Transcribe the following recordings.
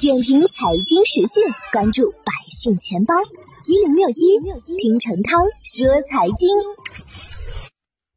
点评财经时讯，关注百姓钱包一零六一，听陈涛说财经。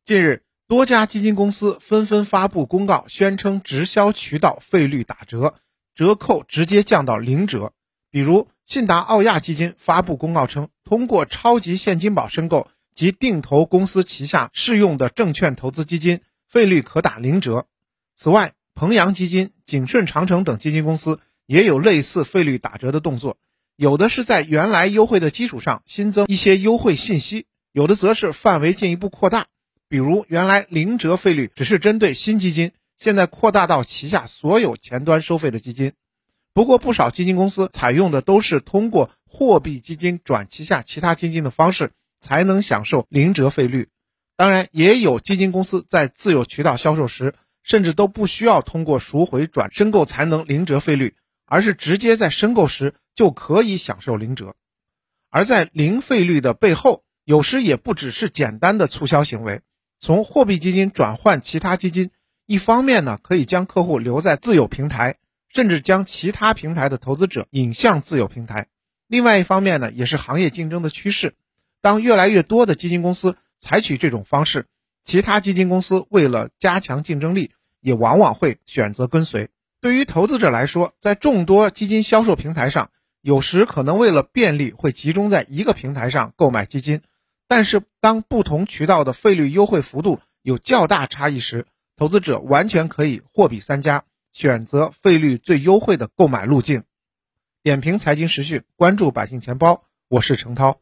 近日，多家基金公司纷纷发布公告，宣称直销渠道费率打折，折扣直接降到零折。比如，信达奥亚基金发布公告称，通过超级现金宝申购及定投公司旗下适用的证券投资基金，费率可打零折。此外，鹏扬基金、景顺长城等基金公司也有类似费率打折的动作，有的是在原来优惠的基础上新增一些优惠信息，有的则是范围进一步扩大。比如，原来零折费率只是针对新基金，现在扩大到旗下所有前端收费的基金。不过，不少基金公司采用的都是通过货币基金转旗下其他基金的方式，才能享受零折费率。当然，也有基金公司在自有渠道销售时，甚至都不需要通过赎回转申购才能零折费率，而是直接在申购时就可以享受零折。而在零费率的背后，有时也不只是简单的促销行为。从货币基金转换其他基金，一方面呢可以将客户留在自有平台，甚至将其他平台的投资者引向自有平台；另外一方面呢，也是行业竞争的趋势。当越来越多的基金公司采取这种方式，其他基金公司为了加强竞争力，也往往会选择跟随。对于投资者来说，在众多基金销售平台上，有时可能为了便利，会集中在一个平台上购买基金。但是，当不同渠道的费率优惠幅度有较大差异时，投资者完全可以货比三家，选择费率最优惠的购买路径。点评财经时讯，关注百姓钱包，我是程涛。